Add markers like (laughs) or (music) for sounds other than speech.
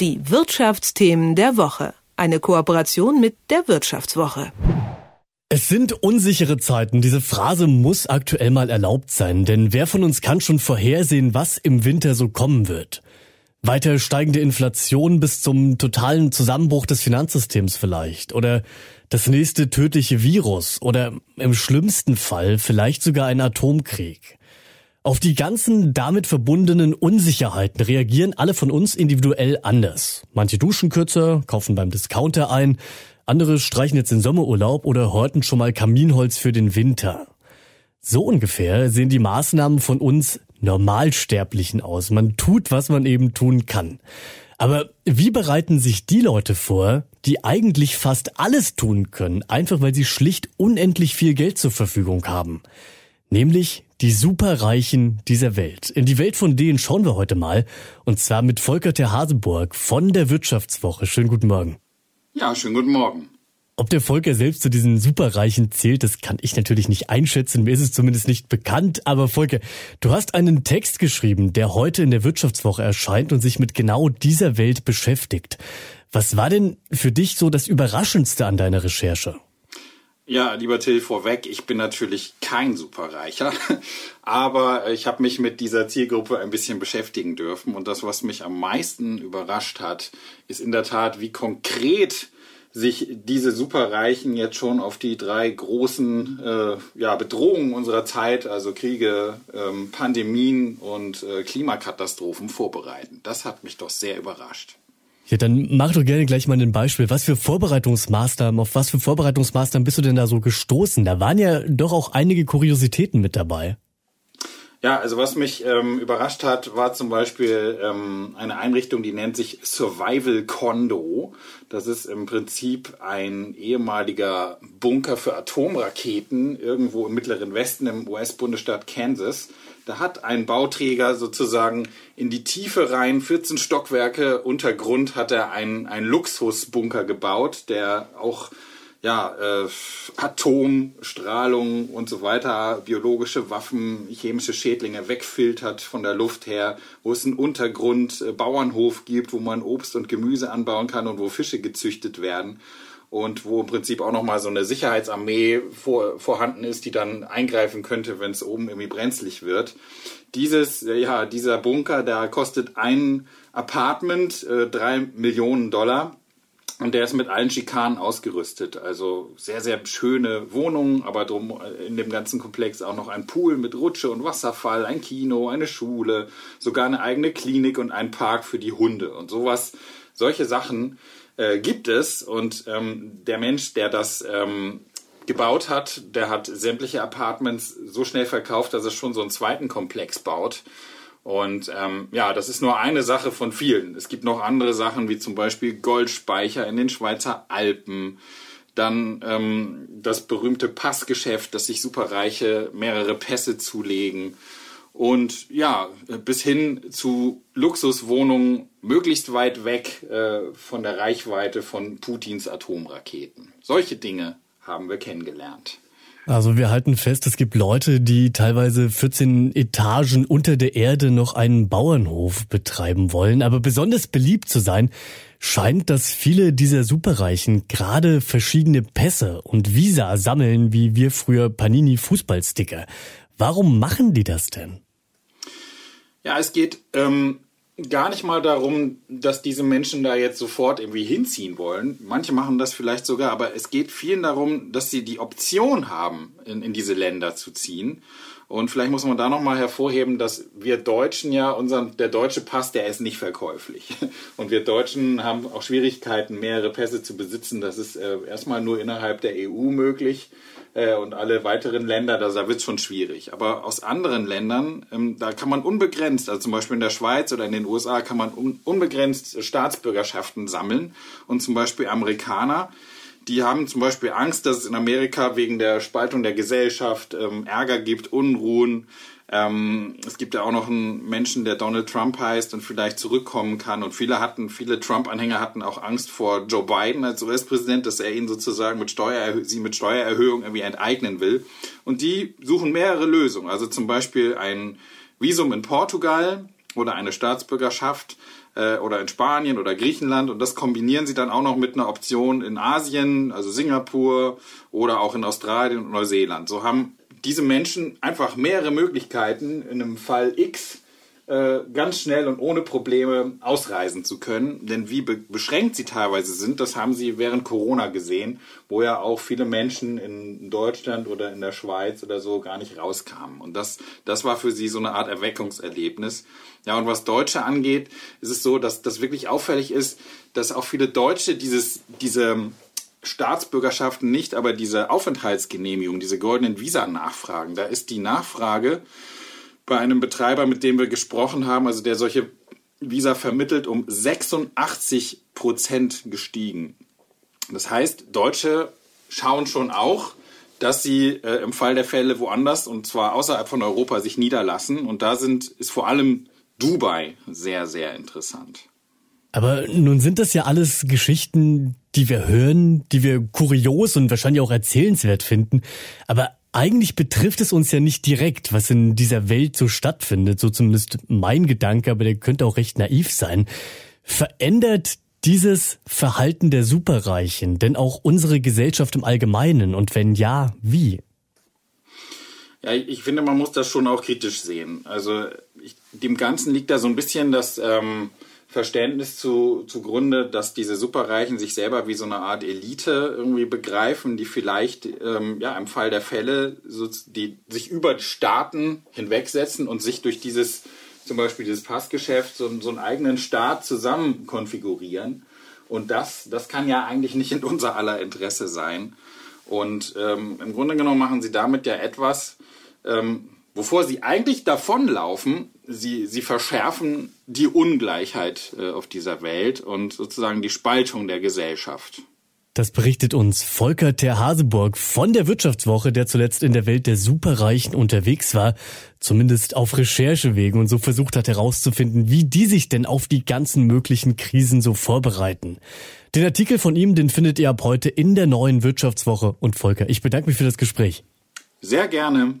Die Wirtschaftsthemen der Woche. Eine Kooperation mit der Wirtschaftswoche. Es sind unsichere Zeiten. Diese Phrase muss aktuell mal erlaubt sein, denn wer von uns kann schon vorhersehen, was im Winter so kommen wird? Weiter steigende Inflation bis zum totalen Zusammenbruch des Finanzsystems vielleicht oder das nächste tödliche Virus oder im schlimmsten Fall vielleicht sogar ein Atomkrieg. Auf die ganzen damit verbundenen Unsicherheiten reagieren alle von uns individuell anders. Manche duschen kürzer, kaufen beim Discounter ein, andere streichen jetzt den Sommerurlaub oder horten schon mal Kaminholz für den Winter. So ungefähr sehen die Maßnahmen von uns Normalsterblichen aus. Man tut, was man eben tun kann. Aber wie bereiten sich die Leute vor, die eigentlich fast alles tun können, einfach weil sie schlicht unendlich viel Geld zur Verfügung haben? Nämlich die Superreichen dieser Welt. In die Welt von denen schauen wir heute mal. Und zwar mit Volker Ter Haseburg von der Wirtschaftswoche. Schönen guten Morgen. Ja, schönen guten Morgen. Ob der Volker selbst zu diesen Superreichen zählt, das kann ich natürlich nicht einschätzen. Mir ist es zumindest nicht bekannt. Aber Volker, du hast einen Text geschrieben, der heute in der Wirtschaftswoche erscheint und sich mit genau dieser Welt beschäftigt. Was war denn für dich so das Überraschendste an deiner Recherche? Ja, lieber Till, vorweg, ich bin natürlich kein Superreicher, (laughs) aber ich habe mich mit dieser Zielgruppe ein bisschen beschäftigen dürfen. Und das, was mich am meisten überrascht hat, ist in der Tat, wie konkret sich diese Superreichen jetzt schon auf die drei großen äh, ja, Bedrohungen unserer Zeit, also Kriege, ähm, Pandemien und äh, Klimakatastrophen vorbereiten. Das hat mich doch sehr überrascht. Ja, dann mach doch gerne gleich mal ein Beispiel. Was für Vorbereitungsmaßnahmen, auf was für Vorbereitungsmaßnahmen bist du denn da so gestoßen? Da waren ja doch auch einige Kuriositäten mit dabei. Ja, also was mich ähm, überrascht hat, war zum Beispiel ähm, eine Einrichtung, die nennt sich Survival Condo. Das ist im Prinzip ein ehemaliger Bunker für Atomraketen irgendwo im mittleren Westen im US-Bundesstaat Kansas. Da hat ein Bauträger sozusagen in die Tiefe rein, 14 Stockwerke Untergrund, hat er einen, einen Luxusbunker gebaut, der auch ja, äh, Atomstrahlung und so weiter, biologische Waffen, chemische Schädlinge wegfiltert von der Luft her, wo es einen Untergrund, äh, Bauernhof gibt, wo man Obst und Gemüse anbauen kann und wo Fische gezüchtet werden und wo im Prinzip auch nochmal so eine Sicherheitsarmee vor, vorhanden ist, die dann eingreifen könnte, wenn es oben irgendwie brenzlig wird. Dieses, ja, dieser Bunker, da kostet ein Apartment äh, drei Millionen Dollar und der ist mit allen Schikanen ausgerüstet. Also sehr, sehr schöne Wohnungen, aber drum in dem ganzen Komplex auch noch ein Pool mit Rutsche und Wasserfall, ein Kino, eine Schule, sogar eine eigene Klinik und ein Park für die Hunde. Und sowas, solche Sachen äh, gibt es. Und ähm, der Mensch, der das ähm, gebaut hat, der hat sämtliche Apartments so schnell verkauft, dass er schon so einen zweiten Komplex baut. Und ähm, ja, das ist nur eine Sache von vielen. Es gibt noch andere Sachen, wie zum Beispiel Goldspeicher in den Schweizer Alpen. Dann ähm, das berühmte Passgeschäft, dass sich Superreiche mehrere Pässe zulegen. Und ja, bis hin zu Luxuswohnungen möglichst weit weg äh, von der Reichweite von Putins Atomraketen. Solche Dinge haben wir kennengelernt. Also wir halten fest, es gibt Leute, die teilweise 14 Etagen unter der Erde noch einen Bauernhof betreiben wollen. Aber besonders beliebt zu sein, scheint, dass viele dieser Superreichen gerade verschiedene Pässe und Visa sammeln, wie wir früher Panini Fußballsticker. Warum machen die das denn? Ja, es geht ähm, gar nicht mal darum, dass diese Menschen da jetzt sofort irgendwie hinziehen wollen. Manche machen das vielleicht sogar, aber es geht vielen darum, dass sie die Option haben, in, in diese Länder zu ziehen. Und vielleicht muss man da nochmal hervorheben, dass wir Deutschen ja, unseren, der deutsche Pass, der ist nicht verkäuflich. (laughs) Und wir Deutschen haben auch Schwierigkeiten, mehrere Pässe zu besitzen. Das ist äh, erstmal nur innerhalb der EU möglich äh, und alle weiteren Länder, da, da wird es schon schwierig. Aber aus anderen Ländern, ähm, da kann man unbegrenzt, also zum Beispiel in der Schweiz oder in den USA, kann man un unbegrenzt Staatsbürgerschaften sammeln. Und zum Beispiel Amerikaner, die haben zum Beispiel Angst, dass es in Amerika wegen der Spaltung der Gesellschaft ähm, Ärger gibt, Unruhen. Ähm, es gibt ja auch noch einen Menschen, der Donald Trump heißt und vielleicht zurückkommen kann. Und viele hatten, viele Trump-Anhänger hatten auch Angst vor Joe Biden als US-Präsident, dass er ihn sozusagen mit Steuer, sie mit Steuererhöhung irgendwie enteignen will. Und die suchen mehrere Lösungen. Also zum Beispiel ein Visum in Portugal oder eine Staatsbürgerschaft äh, oder in Spanien oder Griechenland und das kombinieren sie dann auch noch mit einer Option in Asien, also Singapur oder auch in Australien und Neuseeland. So haben diese Menschen einfach mehrere Möglichkeiten in einem Fall X äh, ganz schnell und ohne Probleme ausreisen zu können. Denn wie be beschränkt sie teilweise sind, das haben sie während Corona gesehen, wo ja auch viele Menschen in Deutschland oder in der Schweiz oder so gar nicht rauskamen. Und das, das war für sie so eine Art Erweckungserlebnis. Ja, und was Deutsche angeht, ist es so, dass das wirklich auffällig ist, dass auch viele Deutsche dieses, diese Staatsbürgerschaften nicht, aber diese Aufenthaltsgenehmigung, diese goldenen Visa nachfragen. Da ist die Nachfrage bei einem Betreiber, mit dem wir gesprochen haben, also der solche Visa vermittelt, um 86 Prozent gestiegen. Das heißt, Deutsche schauen schon auch, dass sie äh, im Fall der Fälle woanders und zwar außerhalb von Europa sich niederlassen. Und da sind, ist vor allem Dubai sehr, sehr interessant. Aber nun sind das ja alles Geschichten, die wir hören, die wir kurios und wahrscheinlich auch erzählenswert finden. Aber eigentlich betrifft es uns ja nicht direkt, was in dieser Welt so stattfindet, so zumindest mein Gedanke, aber der könnte auch recht naiv sein. Verändert dieses Verhalten der Superreichen denn auch unsere Gesellschaft im Allgemeinen und wenn ja, wie? Ja, ich finde, man muss das schon auch kritisch sehen. Also ich, dem Ganzen liegt da so ein bisschen das ähm, Verständnis zu, zugrunde, dass diese Superreichen sich selber wie so eine Art Elite irgendwie begreifen, die vielleicht ähm, ja im Fall der Fälle so, die sich über Staaten hinwegsetzen und sich durch dieses zum Beispiel dieses Passgeschäft so, so einen eigenen Staat zusammen konfigurieren. Und das, das kann ja eigentlich nicht in unser aller Interesse sein. Und ähm, im Grunde genommen machen sie damit ja etwas, ähm, wovor sie eigentlich davonlaufen, sie, sie verschärfen die Ungleichheit äh, auf dieser Welt und sozusagen die Spaltung der Gesellschaft. Das berichtet uns Volker Terhaseburg von der Wirtschaftswoche, der zuletzt in der Welt der Superreichen unterwegs war, zumindest auf Recherchewegen und so versucht hat herauszufinden, wie die sich denn auf die ganzen möglichen Krisen so vorbereiten. Den Artikel von ihm, den findet ihr ab heute in der neuen Wirtschaftswoche. Und Volker, ich bedanke mich für das Gespräch. Sehr gerne.